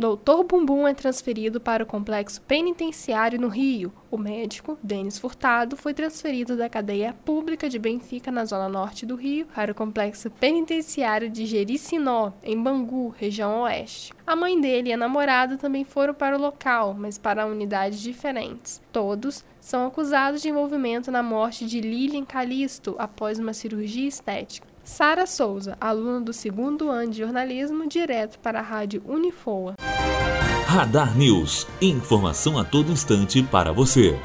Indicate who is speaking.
Speaker 1: Doutor Bumbum é transferido para o complexo penitenciário no Rio. O médico, Denis Furtado, foi transferido da cadeia pública de Benfica, na zona norte do Rio, para o complexo penitenciário de Jericinó, em Bangu, região oeste. A mãe dele e a namorada também foram para o local, mas para unidades diferentes. Todos são acusados de envolvimento na morte de Lilian Calisto após uma cirurgia estética. Sara Souza, aluna do segundo ano de jornalismo, direto para a rádio Unifoa.
Speaker 2: Radar News. Informação a todo instante para você.